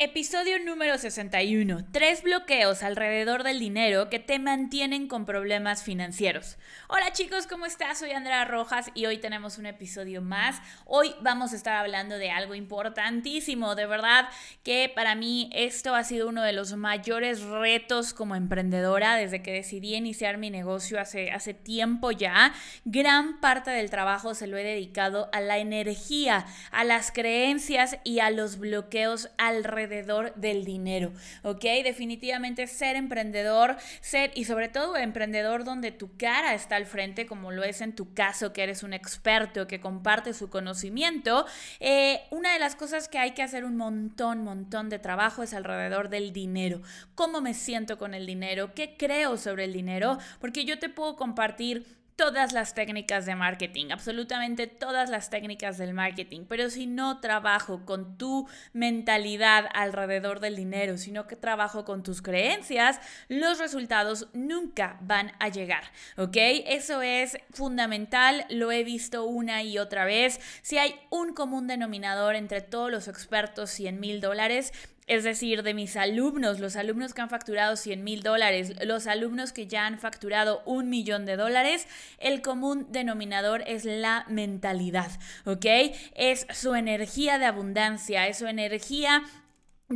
Episodio número 61. Tres bloqueos alrededor del dinero que te mantienen con problemas financieros. Hola chicos, ¿cómo estás? Soy Andrea Rojas y hoy tenemos un episodio más. Hoy vamos a estar hablando de algo importantísimo. De verdad que para mí esto ha sido uno de los mayores retos como emprendedora desde que decidí iniciar mi negocio hace, hace tiempo ya. Gran parte del trabajo se lo he dedicado a la energía, a las creencias y a los bloqueos alrededor alrededor del dinero, ¿ok? Definitivamente ser emprendedor, ser y sobre todo emprendedor donde tu cara está al frente, como lo es en tu caso, que eres un experto, que comparte su conocimiento, eh, una de las cosas que hay que hacer un montón, montón de trabajo es alrededor del dinero. ¿Cómo me siento con el dinero? ¿Qué creo sobre el dinero? Porque yo te puedo compartir todas las técnicas de marketing, absolutamente todas las técnicas del marketing, pero si no trabajo con tu mentalidad alrededor del dinero, sino que trabajo con tus creencias, los resultados nunca van a llegar, ¿ok? Eso es fundamental, lo he visto una y otra vez. Si hay un común denominador entre todos los expertos 100 mil dólares, es decir, de mis alumnos, los alumnos que han facturado 100 mil dólares, los alumnos que ya han facturado un millón de dólares, el común denominador es la mentalidad, ¿ok? Es su energía de abundancia, es su energía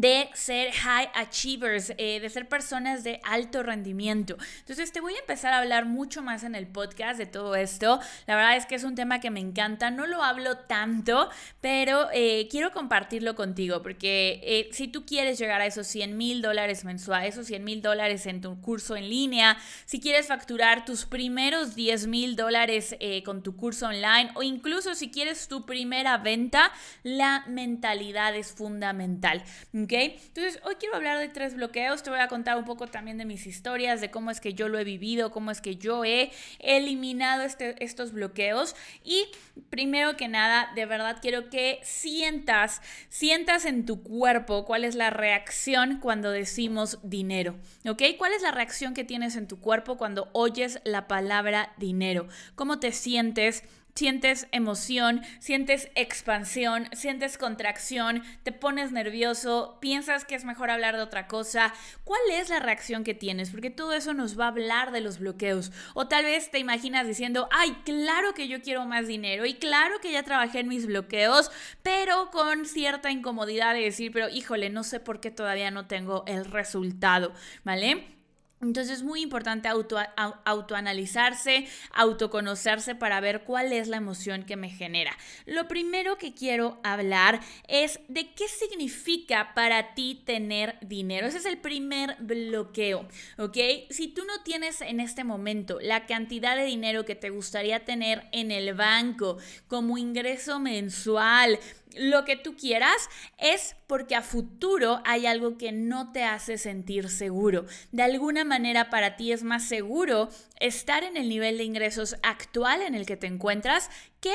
de ser high achievers, eh, de ser personas de alto rendimiento. Entonces te voy a empezar a hablar mucho más en el podcast de todo esto. La verdad es que es un tema que me encanta, no lo hablo tanto, pero eh, quiero compartirlo contigo porque eh, si tú quieres llegar a esos 100 mil dólares mensuales, esos 100 mil dólares en tu curso en línea, si quieres facturar tus primeros 10 mil dólares con tu curso online o incluso si quieres tu primera venta, la mentalidad es fundamental. Entonces, hoy quiero hablar de tres bloqueos. Te voy a contar un poco también de mis historias, de cómo es que yo lo he vivido, cómo es que yo he eliminado este, estos bloqueos. Y primero que nada, de verdad quiero que sientas, sientas en tu cuerpo cuál es la reacción cuando decimos dinero. ¿Ok? ¿Cuál es la reacción que tienes en tu cuerpo cuando oyes la palabra dinero? ¿Cómo te sientes? Sientes emoción, sientes expansión, sientes contracción, te pones nervioso, piensas que es mejor hablar de otra cosa. ¿Cuál es la reacción que tienes? Porque todo eso nos va a hablar de los bloqueos. O tal vez te imaginas diciendo, ay, claro que yo quiero más dinero y claro que ya trabajé en mis bloqueos, pero con cierta incomodidad de decir, pero híjole, no sé por qué todavía no tengo el resultado, ¿vale? Entonces es muy importante auto, autoanalizarse, autoconocerse para ver cuál es la emoción que me genera. Lo primero que quiero hablar es de qué significa para ti tener dinero. Ese es el primer bloqueo, ¿ok? Si tú no tienes en este momento la cantidad de dinero que te gustaría tener en el banco como ingreso mensual, lo que tú quieras, es porque a futuro hay algo que no te hace sentir seguro. De alguna manera para ti es más seguro estar en el nivel de ingresos actual en el que te encuentras que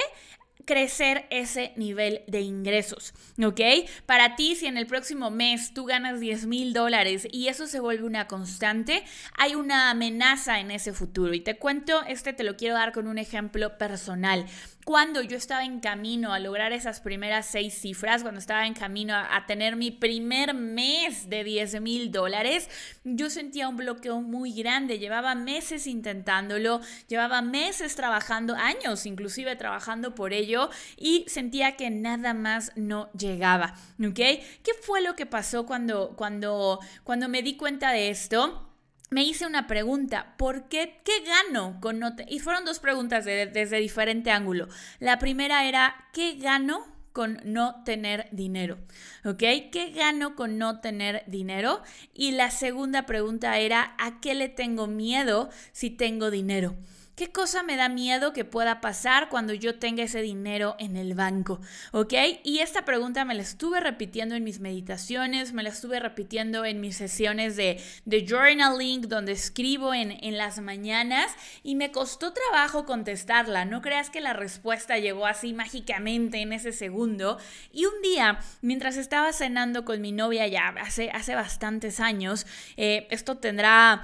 crecer ese nivel de ingresos, ¿ok? Para ti, si en el próximo mes tú ganas 10 mil dólares y eso se vuelve una constante, hay una amenaza en ese futuro. Y te cuento, este te lo quiero dar con un ejemplo personal cuando yo estaba en camino a lograr esas primeras seis cifras, cuando estaba en camino a, tener mi primer mes de 10 mil dólares, yo sentía un bloqueo muy grande. Llevaba meses intentándolo, llevaba meses trabajando, años inclusive trabajando por ello y sentía que nada más no llegaba. ¿Ok? ¿Qué fue lo que pasó cuando, cuando, cuando me di cuenta de esto? Me hice una pregunta, ¿por qué? ¿Qué gano con no Y fueron dos preguntas desde diferente ángulo. La primera era, ¿qué gano con no tener dinero? ¿Ok? ¿Qué gano con no tener dinero? Y la segunda pregunta era, ¿a qué le tengo miedo si tengo dinero? ¿Qué cosa me da miedo que pueda pasar cuando yo tenga ese dinero en el banco? ¿Ok? Y esta pregunta me la estuve repitiendo en mis meditaciones, me la estuve repitiendo en mis sesiones de, de journaling, donde escribo en, en las mañanas y me costó trabajo contestarla. No creas que la respuesta llegó así mágicamente en ese segundo. Y un día, mientras estaba cenando con mi novia ya hace, hace bastantes años, eh, esto tendrá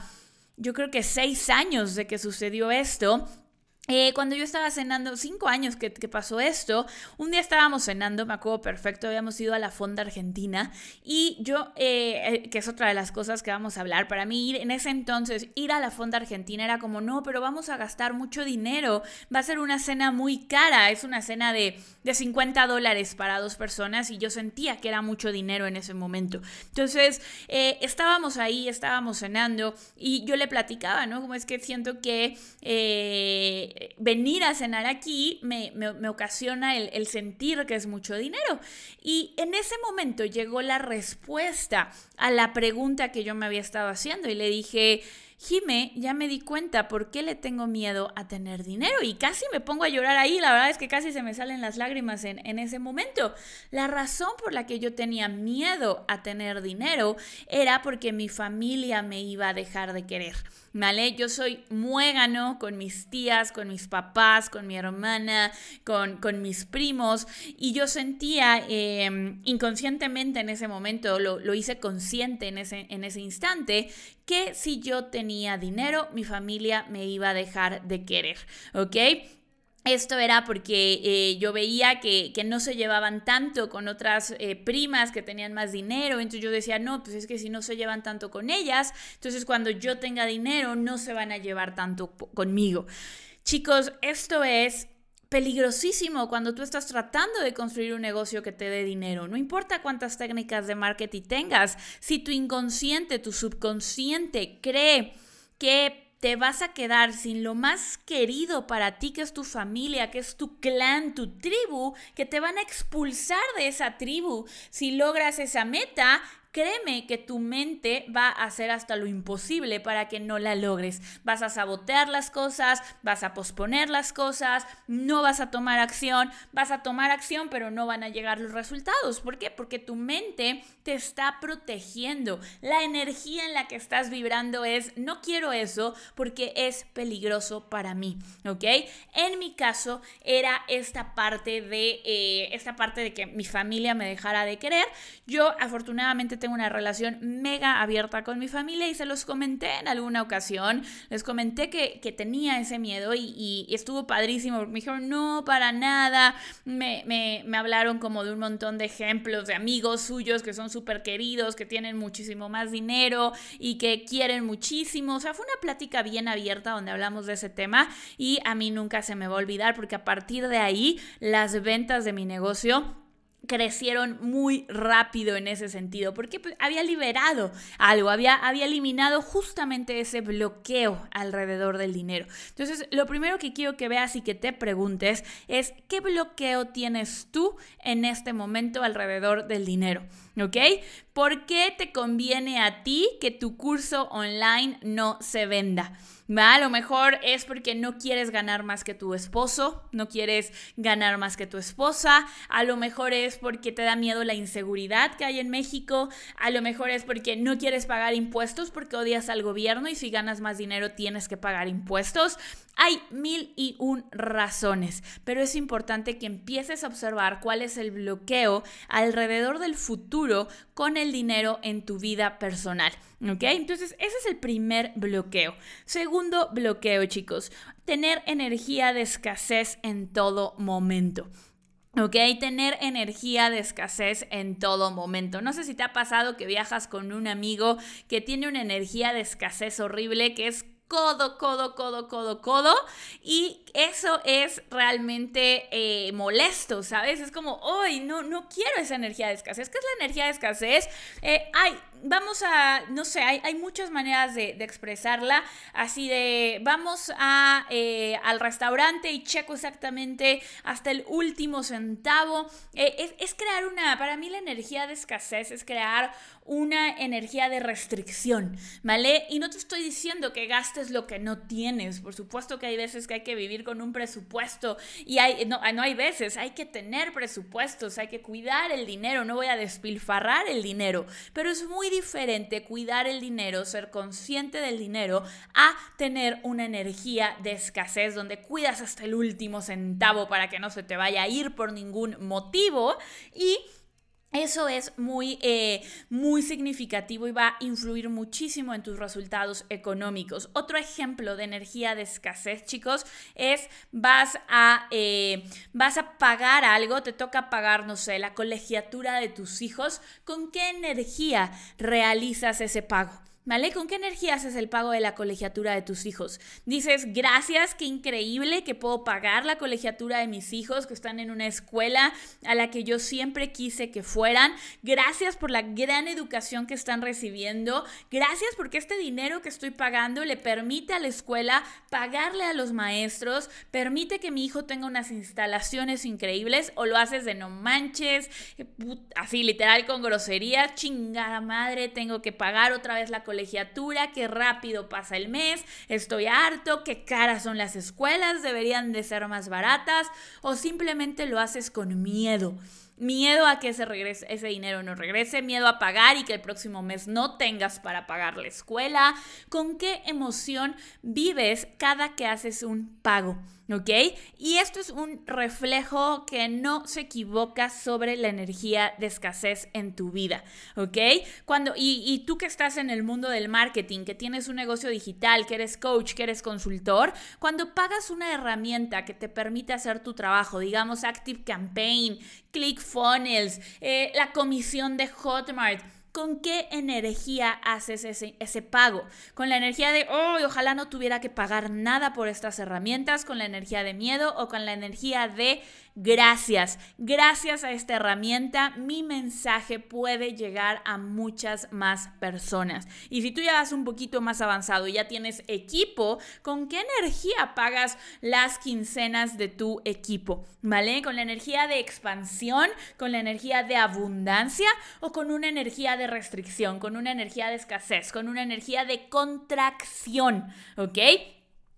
yo creo que seis años de que sucedió esto, eh, cuando yo estaba cenando, cinco años que, pasó esto, un día estábamos cenando, me acuerdo perfecto, habíamos ido a la Fonda Argentina y yo, eh, eh, que es otra de las cosas que vamos a hablar, para mí ir en ese entonces, ir a la Fonda Argentina era como, no, pero vamos a gastar mucho dinero, va a ser una cena muy cara, es una cena de, de 50 dólares para dos personas y yo sentía que era mucho dinero en ese momento. Entonces, estábamos ahí, estábamos cenando y yo le platicaba, ¿no? Como es que siento que venir a cenar aquí me, ocasiona el, el, sentir que es mucho dinero. Y en ese momento llegó la respuesta a la pregunta que yo me había estado haciendo y le dije, Jime, ya me di cuenta por qué le tengo miedo a tener dinero y casi me pongo a llorar ahí, la verdad es que casi se me salen las lágrimas en, en ese momento. La razón por la que yo tenía miedo a tener dinero era porque mi familia me iba a dejar de querer. ¿Vale? Yo soy muégano con mis tías, con mis papás, con mi hermana, con, con mis primos y yo sentía em, inconscientemente en ese momento, lo, lo hice consciente en ese, en ese instante, que si yo tenía dinero, mi familia me iba a dejar de querer, ¿ok? Esto era porque eh, yo veía que, no se llevaban tanto con otras eh, primas que tenían más dinero, entonces yo decía, no, pues es que si no se llevan tanto con ellas, entonces cuando yo tenga dinero no se van a llevar tanto conmigo. Chicos, esto es peligrosísimo cuando tú estás tratando de construir un negocio que te dé dinero. No importa cuántas técnicas de marketing tengas, si tu inconsciente, tu subconsciente cree que te vas a quedar sin lo más querido para ti, que es tu familia, que es tu clan, tu tribu, que te van a expulsar de esa tribu. Si logras esa meta créeme que tu mente va a hacer hasta lo imposible para que no la logres. Vas a sabotear las cosas, vas a posponer las cosas, no vas a tomar acción, vas a tomar acción pero no van a llegar los resultados. ¿Por qué? Porque tu mente te está protegiendo. La energía en la que estás vibrando es, no quiero eso porque es peligroso para mí, ¿ok? En mi caso era esta parte de, eh, esta parte de que mi familia me dejara de querer. Yo afortunadamente tengo una relación mega abierta con mi familia y se los comenté en alguna ocasión. Les comenté que, tenía ese miedo y, estuvo padrísimo. Me dijeron, no, para nada. Me, me, me hablaron como de un montón de ejemplos de amigos suyos que son súper queridos, que tienen muchísimo más dinero y que quieren muchísimo. O sea, fue una plática bien abierta donde hablamos de ese tema y a mí nunca se me va a olvidar porque a partir de ahí las ventas de mi negocio crecieron muy rápido en ese sentido, porque pues, había liberado algo, había, había eliminado justamente ese bloqueo alrededor del dinero. Entonces, lo primero que quiero que veas y que te preguntes es, ¿qué bloqueo tienes tú en este momento alrededor del dinero? ¿Ok? ¿Por qué te conviene a ti que tu curso online no se venda? A lo mejor es porque no quieres ganar más que tu esposo, no quieres ganar más que tu esposa, a lo mejor es porque te da miedo la inseguridad que hay en México, a lo mejor es porque no quieres pagar impuestos porque odias al gobierno y si ganas más dinero tienes que pagar impuestos. Hay mil y un razones, pero es importante que empieces a observar cuál es el bloqueo alrededor del futuro con el dinero en tu vida personal. ¿Ok? Entonces, ese es el primer bloqueo. Segundo bloqueo, chicos, tener energía de escasez en todo momento. ¿Ok? Tener energía de escasez en todo momento. No sé si te ha pasado que viajas con un amigo que tiene una energía de escasez horrible, que es codo, codo, codo, codo, codo. Y eso es realmente eh, molesto, ¿sabes? Es como, hoy no, no quiero esa energía de escasez. ¿Qué es la energía de escasez? Eh, ay, vamos a, no sé, hay, muchas maneras de, expresarla. Así de, vamos a, eh, al restaurante y checo exactamente hasta el último centavo. Es, es crear una, para mí la energía de escasez es crear una energía de restricción, ¿vale? Y no te estoy diciendo que gastes lo que no tienes. Por supuesto que hay veces que hay que vivir con un presupuesto. Y hay, no, no hay veces, hay que tener presupuestos, hay que cuidar el dinero, no voy a despilfarrar el dinero, pero es muy diferente cuidar el dinero, ser consciente del dinero, a tener una energía de escasez donde cuidas hasta el último centavo para que no se te vaya a ir por ningún motivo y Eso es muy, eh, muy significativo y va a influir muchísimo en tus resultados económicos. Otro ejemplo de energía de escasez, chicos, es vas a, eh, vas a pagar algo, te toca pagar, no sé, la colegiatura de tus hijos. ¿Con qué energía realizas ese pago? ¿Vale? ¿Con qué energía haces el pago de la colegiatura de tus hijos? Dices, gracias, qué increíble que puedo pagar la colegiatura de mis hijos que están en una escuela a la que yo siempre quise que fueran. Gracias por la gran educación que están recibiendo. Gracias porque este dinero que estoy pagando le permite a la escuela pagarle a los maestros, permite que mi hijo tenga unas instalaciones increíbles o lo haces de no manches, así literal con grosería, chingada madre, tengo que pagar otra vez la colegiatura colegiatura, qué rápido pasa el mes, estoy harto, qué caras son las escuelas, deberían de ser más baratas, o simplemente lo haces con miedo. Miedo a que ese, ese dinero no regrese, miedo a pagar y que el próximo mes no tengas para pagar la escuela. ¿Con qué emoción vives cada que haces un pago? ¿Ok? Y esto es un reflejo que no se equivoca sobre la energía de escasez en tu vida. ¿Ok? Cuando, y, y tú que estás en el mundo del marketing, que tienes un negocio digital, que eres coach, que eres consultor, cuando pagas una herramienta que te permite hacer tu trabajo, digamos Active Campaign, ClickFunnels, eh, la comisión de Hotmart, ¿Con qué energía haces ese, ese, pago? Con la energía de, oh, ojalá no tuviera que pagar nada por estas herramientas, con la energía de miedo o con la energía de Gracias, gracias a esta herramienta mi mensaje puede llegar a muchas más personas. Y si tú ya vas un poquito más avanzado y ya tienes equipo, ¿con qué energía pagas las quincenas de tu equipo? ¿Vale? ¿Con la energía de expansión, con la energía de abundancia o con una energía de restricción, con una energía de escasez, con una energía de contracción? ¿Ok?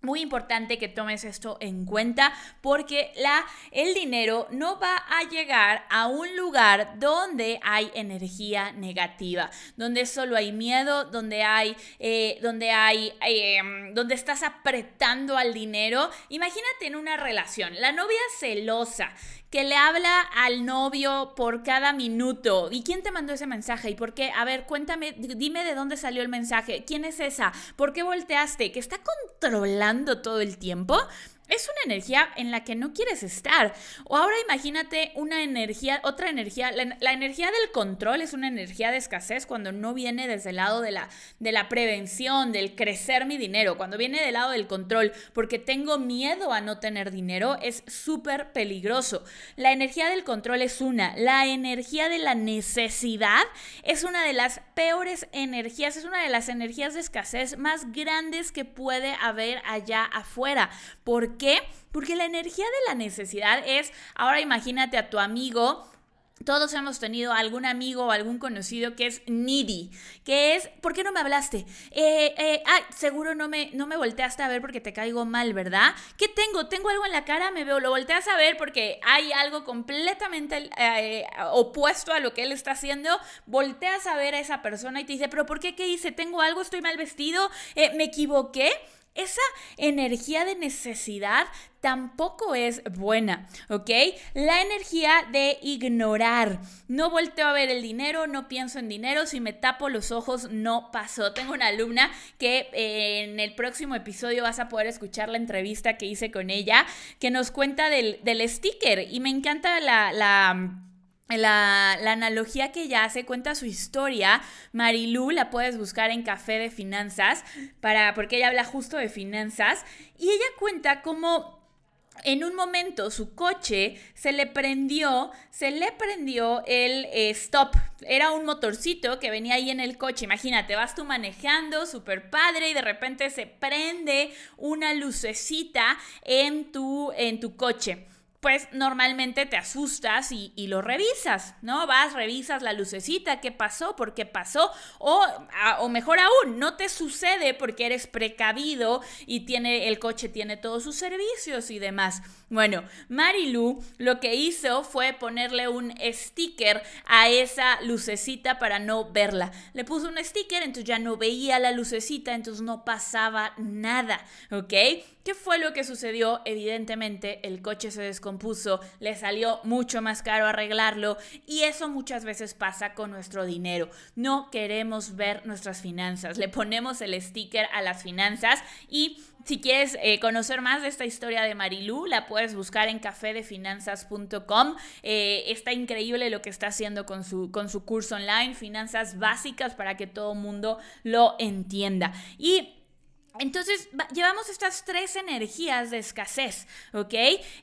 Muy importante que tomes esto en cuenta porque la, el dinero no va a llegar a un lugar donde hay energía negativa, donde solo hay miedo, donde hay, eh, donde hay, em, donde estás apretando al dinero. Imagínate en una relación, la novia celosa que le habla al novio por cada minuto. ¿Y quién te mandó ese mensaje? ¿Y por qué? A ver, cuéntame, dime de dónde salió el mensaje. ¿Quién es esa? ¿Por qué volteaste? ¿Que está controlando todo el tiempo? Es una energía en la que no quieres estar. O ahora imagínate una energía, otra energía, la, energía del control es una energía de escasez cuando no viene desde el lado de la, de la prevención, del crecer mi dinero, cuando viene del lado del control, porque tengo miedo a no tener dinero, es súper peligroso. La energía del control es una, la energía de la necesidad es una de las peores energías, es una de las energías de escasez más grandes que puede haber allá afuera. ¿Por qué? Porque la energía de la necesidad es, ahora imagínate a tu amigo todos hemos tenido algún amigo o algún conocido que es needy, que es, ¿por qué no me hablaste? Eh, eh, seguro no me, no me volteaste a ver porque te caigo mal, ¿verdad? ¿Qué tengo? ¿Tengo algo en la cara? Me veo, lo volteas a ver porque hay algo completamente eh, opuesto a lo que él está haciendo. Volteas a ver a esa persona y te dice, ¿pero por qué? ¿Qué hice? ¿Tengo algo? ¿Estoy mal vestido? ¿Me equivoqué? Esa energía de necesidad tampoco es buena, ¿ok? La energía de ignorar. No volteo a ver el dinero, no pienso en dinero, si me tapo los ojos no pasó. Tengo una alumna que eh, en el próximo episodio vas a poder escuchar la entrevista que hice con ella, que nos cuenta del, sticker y me encanta la la, analogía que ella hace cuenta su historia. Marilu la puedes buscar en Café de Finanzas, para, porque ella habla justo de finanzas. Y ella cuenta cómo en un momento su coche se le prendió, se le prendió el eh, stop. Era un motorcito que venía ahí en el coche. Imagínate, vas tú manejando, súper padre, y de repente se prende una lucecita en tu, en tu coche pues normalmente te asustas y, lo revisas, ¿no? Vas, revisas la lucecita, qué pasó, por qué pasó, o, o mejor aún, no te sucede porque eres precavido y tiene, el coche tiene todos sus servicios y demás. Bueno, Marilu lo que hizo fue ponerle un sticker a esa lucecita para no verla. Le puso un sticker, entonces ya no veía la lucecita, entonces no pasaba nada, ¿ok? ¿Qué fue lo que sucedió? Evidentemente el coche se descompuso le salió mucho más caro arreglarlo y eso muchas veces pasa con nuestro dinero. No queremos ver nuestras finanzas, le ponemos el sticker a las finanzas y si quieres eh, conocer más de esta historia de Marilú, la puedes buscar en cafedefinanzas.com. Eh, está increíble lo que está haciendo con su, con su curso online, Finanzas Básicas, para que todo mundo lo entienda. Y entonces, llevamos estas tres energías de escasez, ¿ok?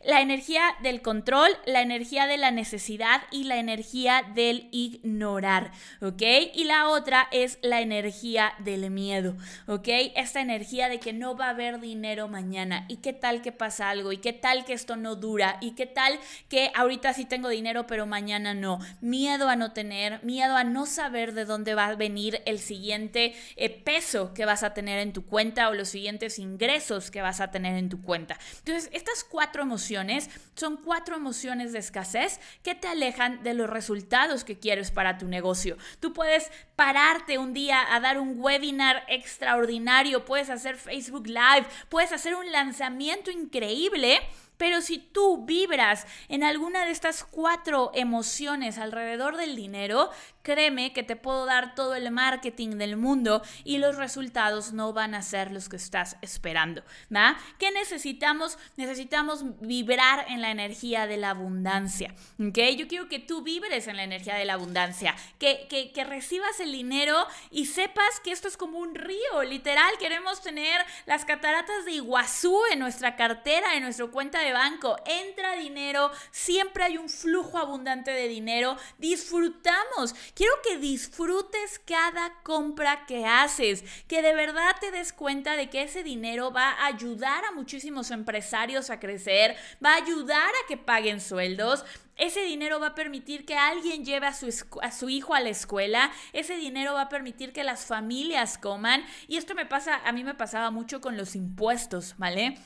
La energía del control, la energía de la necesidad y la energía del ignorar, ¿ok? Y la otra es la energía del miedo, ¿ok? Esta energía de que no va a haber dinero mañana y qué tal que pasa algo y qué tal que esto no dura y qué tal que ahorita sí tengo dinero pero mañana no. Miedo a no tener, miedo a no saber de dónde va a venir el siguiente eh, peso que vas a tener en tu cuenta o los siguientes ingresos que vas a tener en tu cuenta. Entonces, estas cuatro emociones son cuatro emociones de escasez que te alejan de los resultados que quieres para tu negocio. Tú puedes pararte un día a dar un webinar extraordinario, puedes hacer Facebook Live, puedes hacer un lanzamiento increíble pero si tú vibras en alguna de estas cuatro emociones alrededor del dinero, créeme que te puedo dar todo el marketing del mundo y los resultados no van a ser los que estás esperando. ¿va? ¿Qué necesitamos? Necesitamos vibrar en la energía de la abundancia. ¿okay? Yo quiero que tú vibres en la energía de la abundancia, que, que, que recibas el dinero y sepas que esto es como un río, literal. Queremos tener las cataratas de Iguazú en nuestra cartera, en nuestra cuenta de banco, entra dinero, siempre hay un flujo abundante de dinero, disfrutamos. Quiero que disfrutes cada compra que haces, que de verdad te des cuenta de que ese dinero va a ayudar a muchísimos empresarios a crecer, va a ayudar a que paguen sueldos, ese dinero va a permitir que alguien lleve a su, a su, hijo a la escuela. Ese dinero va a permitir que las familias coman. Y esto me pasa, a mí me pasaba mucho con los impuestos, ¿vale?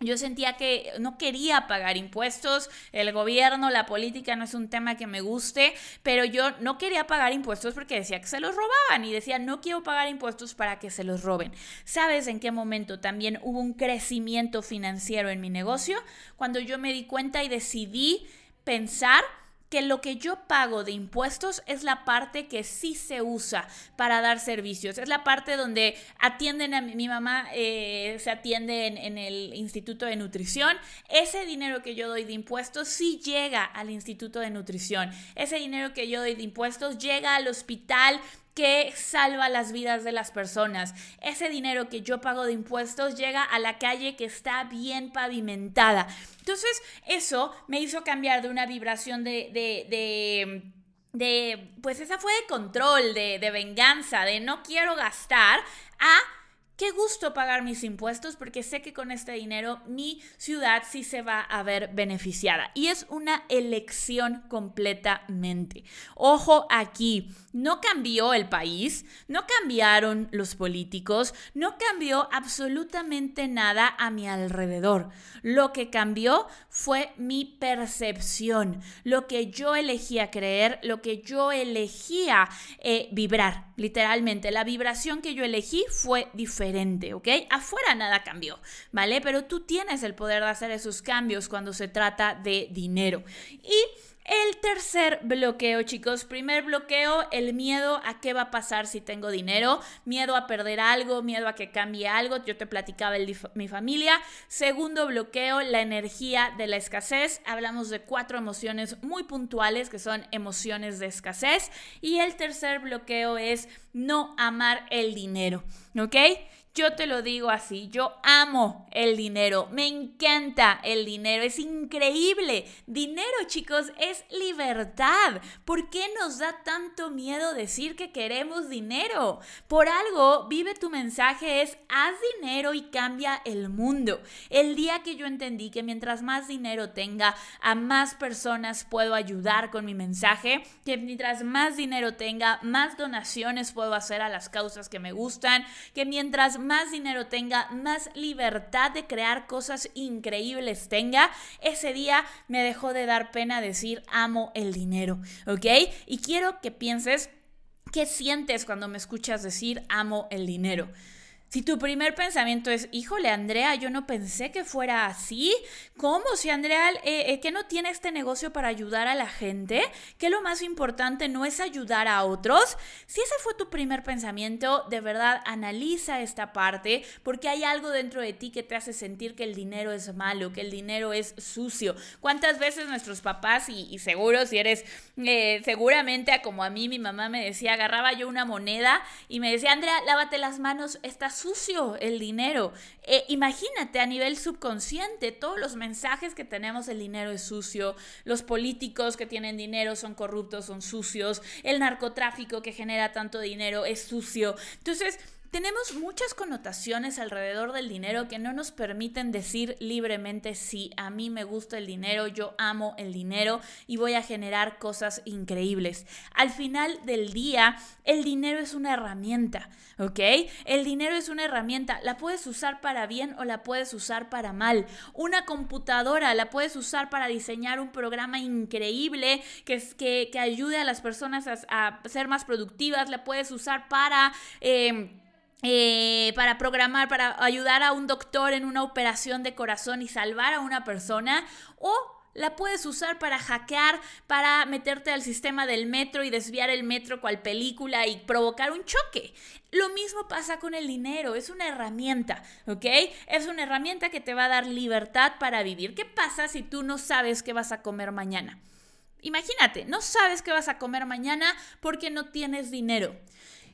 Yo sentía que no quería pagar impuestos, el gobierno, la política no es un tema que me guste, pero yo no quería pagar impuestos porque decía que se los robaban y decía no quiero pagar impuestos para que se los roben. ¿Sabes en qué momento también hubo un crecimiento financiero en mi negocio? Cuando yo me di cuenta y decidí pensar que lo que yo pago de impuestos es la parte que sí se usa para dar servicios. Es la parte donde atienden a mi, mamá, eh, se atiende en, en, el Instituto de Nutrición. Ese dinero que yo doy de impuestos sí llega al Instituto de Nutrición. Ese dinero que yo doy de impuestos llega al hospital que salva las vidas de las personas. Ese dinero que yo pago de impuestos llega a la calle que está bien pavimentada. Entonces, eso me hizo cambiar de una vibración de, de, de de, pues esa fue de control, de, de, venganza, de no quiero gastar, a Qué gusto pagar mis impuestos porque sé que con este dinero mi ciudad sí se va a ver beneficiada. Y es una elección completamente. Ojo aquí, no cambió el país, no cambiaron los políticos, no cambió absolutamente nada a mi alrededor. Lo que cambió fue mi percepción, lo que yo elegía creer, lo que yo elegía eh, vibrar. Literalmente, la vibración que yo elegí fue diferente ¿ok? Afuera nada cambió, ¿vale? Pero tú tienes el poder de hacer esos cambios cuando se trata de dinero. Y el tercer bloqueo, chicos. Primer bloqueo, el miedo a qué va a pasar si tengo dinero, miedo a perder algo, miedo a que cambie algo. Yo te platicaba el mi familia. Segundo bloqueo, la energía de la escasez. Hablamos de cuatro emociones muy puntuales que son emociones de escasez. Y el tercer bloqueo es no amar el dinero, ¿ok? Yo te lo digo así, yo amo el dinero, me encanta el dinero, es increíble. Dinero, chicos, es libertad. ¿Por qué nos da tanto miedo decir que queremos dinero? Por algo, vive tu mensaje es, haz dinero y cambia el mundo. El día que yo entendí que mientras más dinero tenga, a más personas puedo ayudar con mi mensaje, que mientras más dinero tenga, más donaciones puedo hacer a las causas que me gustan, que mientras más dinero tenga, más libertad de crear cosas increíbles tenga, ese día me dejó de dar pena decir amo el dinero, ¿ok? Y quiero que pienses qué sientes cuando me escuchas decir amo el dinero. Si tu primer pensamiento es, híjole, Andrea, yo no pensé que fuera así. ¿Cómo? Si Andrea, eh, eh, que no tiene este negocio para ayudar a la gente, que lo más importante no es ayudar a otros. Si ese fue tu primer pensamiento, de verdad analiza esta parte porque hay algo dentro de ti que te hace sentir que el dinero es malo, que el dinero es sucio. ¿Cuántas veces nuestros papás, y, seguro si eres, eh, seguramente como a mí mi mamá me decía, agarraba yo una moneda y me decía, Andrea, lávate las manos, estás sucio el dinero. Eh, imagínate a nivel subconsciente todos los mensajes que tenemos, el dinero es sucio, los políticos que tienen dinero son corruptos, son sucios, el narcotráfico que genera tanto dinero es sucio. Entonces, tenemos muchas connotaciones alrededor del dinero que no nos permiten decir libremente sí, a mí me gusta el dinero, yo amo el dinero y voy a generar cosas increíbles. Al final del día, el dinero es una herramienta, ¿ok? El dinero es una herramienta, la puedes usar para bien o la puedes usar para mal. Una computadora la puedes usar para diseñar un programa increíble que, que, que ayude a las personas a, ser más productivas, la puedes usar para... Eh, eh, para programar, para ayudar a un doctor en una operación de corazón y salvar a una persona, o la puedes usar para hackear, para meterte al sistema del metro y desviar el metro cual película y provocar un choque. Lo mismo pasa con el dinero, es una herramienta, ¿ok? Es una herramienta que te va a dar libertad para vivir. ¿Qué pasa si tú no sabes qué vas a comer mañana? Imagínate, no sabes qué vas a comer mañana porque no tienes dinero.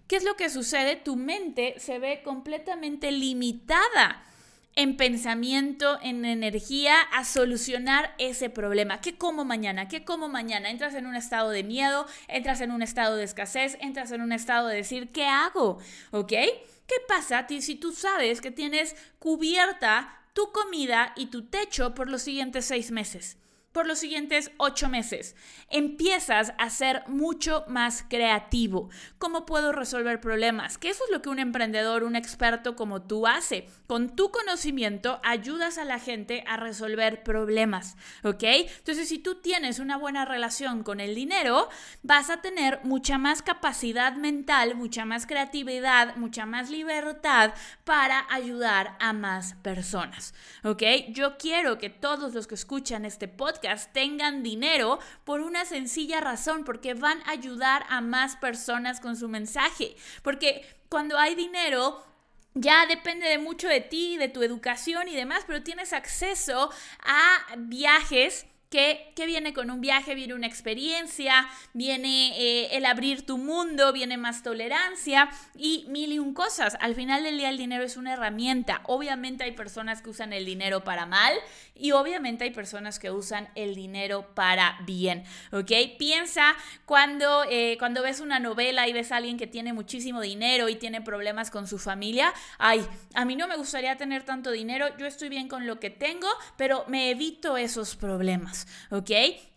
¿Qué es lo que sucede? Tu mente se ve completamente limitada en pensamiento, en energía, a solucionar ese problema. ¿Qué como mañana? ¿Qué como mañana? Entras en un estado de miedo, entras en un estado de escasez, entras en un estado de decir, ¿qué hago? ¿Ok? ¿Qué pasa si tú sabes que tienes cubierta tu comida y tu techo por los siguientes seis meses? Por los siguientes ocho meses. Empiezas a ser mucho más creativo. ¿Cómo puedo resolver problemas? Que eso es lo que un emprendedor, un experto como tú hace. Con tu conocimiento ayudas a la gente a resolver problemas, ¿ok? Entonces, si tú tienes una buena relación con el dinero, vas a tener mucha más capacidad mental, mucha más creatividad, mucha más libertad para ayudar a más personas, ¿ok? Yo quiero que todos los que escuchan este podcast tengan dinero por una sencilla razón, porque van a ayudar a más personas con su mensaje. Porque cuando hay dinero, ya depende de mucho de ti, de tu educación y demás, pero tienes acceso a viajes que, viene con un viaje, viene una experiencia, viene eh, el abrir tu mundo, viene más tolerancia y mil y un cosas. Al final del día el dinero es una herramienta. Obviamente hay personas que usan el dinero para mal y obviamente hay personas que usan el dinero para bien, ¿ok? Piensa cuando, eh, cuando ves una novela y ves a alguien que tiene muchísimo dinero y tiene problemas con su familia, ay, a mí no me gustaría tener tanto dinero, yo estoy bien con lo que tengo, pero me evito esos problemas. ¿Ok?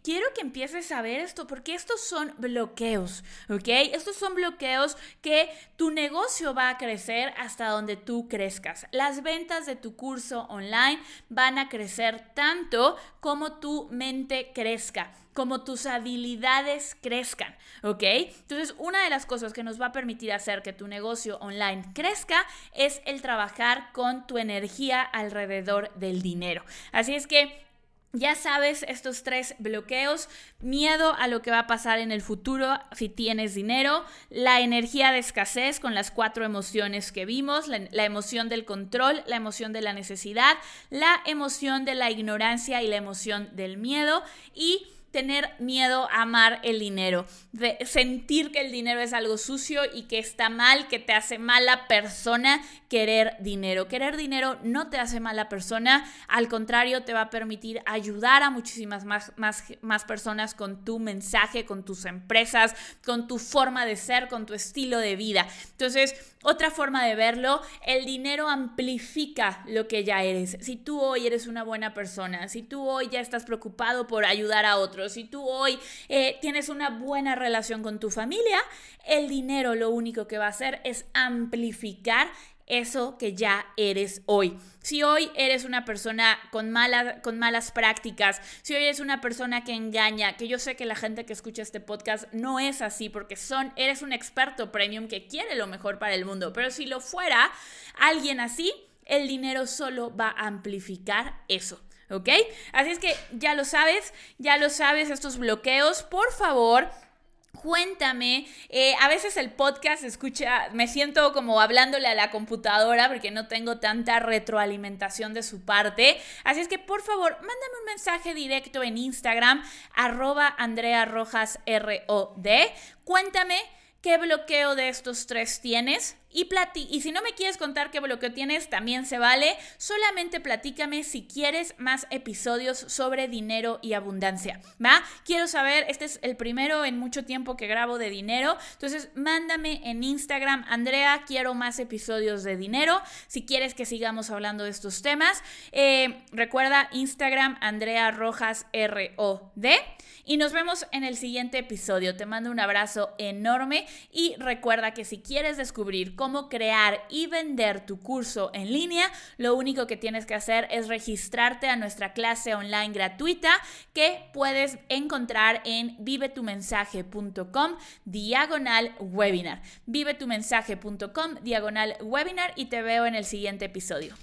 Quiero que empieces a ver esto porque estos son bloqueos, ¿ok? Estos son bloqueos que tu negocio va a crecer hasta donde tú crezcas. Las ventas de tu curso online van a crecer tanto como tu mente crezca como tus habilidades crezcan, ¿ok? Entonces, una de las cosas que nos va a permitir hacer que tu negocio online crezca es el trabajar con tu energía alrededor del dinero. Así es que ya sabes estos tres bloqueos, miedo a lo que va a pasar en el futuro si tienes dinero, la energía de escasez con las cuatro emociones que vimos, la, emoción del control, la emoción de la necesidad, la emoción de la ignorancia y la emoción del miedo y tener miedo a amar el dinero, de sentir que el dinero es algo sucio y que está mal, que te hace mala persona querer dinero. Querer dinero no te hace mala persona, al contrario, te va a permitir ayudar a muchísimas más, más, más personas con tu mensaje, con tus empresas, con tu forma de ser, con tu estilo de vida. Entonces, otra forma de verlo, el dinero amplifica lo que ya eres. Si tú hoy eres una buena persona, si tú hoy ya estás preocupado por ayudar a otros, si tú hoy eh, tienes una buena relación con tu familia, el dinero lo único que va a hacer es amplificar eso que ya eres hoy. Si hoy eres una persona con, con malas prácticas, si hoy eres una persona que engaña, que yo sé que la gente que escucha este podcast no es así porque son, eres un experto premium que quiere lo mejor para el mundo, pero si lo fuera alguien así, el dinero solo va a amplificar eso. ¿Ok? Así es que ya lo sabes, ya lo sabes, estos bloqueos, por favor, Cuéntame, eh, a veces el podcast escucha, me siento como hablándole a la computadora porque no tengo tanta retroalimentación de su parte. Así es que por favor, mándame un mensaje directo en Instagram, arroba Andrea Rojas R-O-D. Cuéntame qué bloqueo de estos tres tienes y, y si no me quieres contar qué bloqueo tienes, también se vale. Solamente platícame si quieres más episodios sobre dinero y abundancia. ¿Va? Quiero saber, este es el primero en mucho tiempo que grabo de dinero. Entonces, mándame en Instagram, Andrea, quiero más episodios de dinero. Si quieres que sigamos hablando de estos temas, eh, recuerda Instagram, Andrea Rojas R-O-D. Y nos vemos en el siguiente episodio. Te mando un abrazo enorme y recuerda que si quieres descubrir cómo crear y vender tu curso en línea, lo único que tienes que hacer es registrarte a nuestra clase online gratuita que puedes encontrar en vivetumensaje.com diagonal webinar. vivetumensaje.com diagonal webinar y te veo en el siguiente episodio.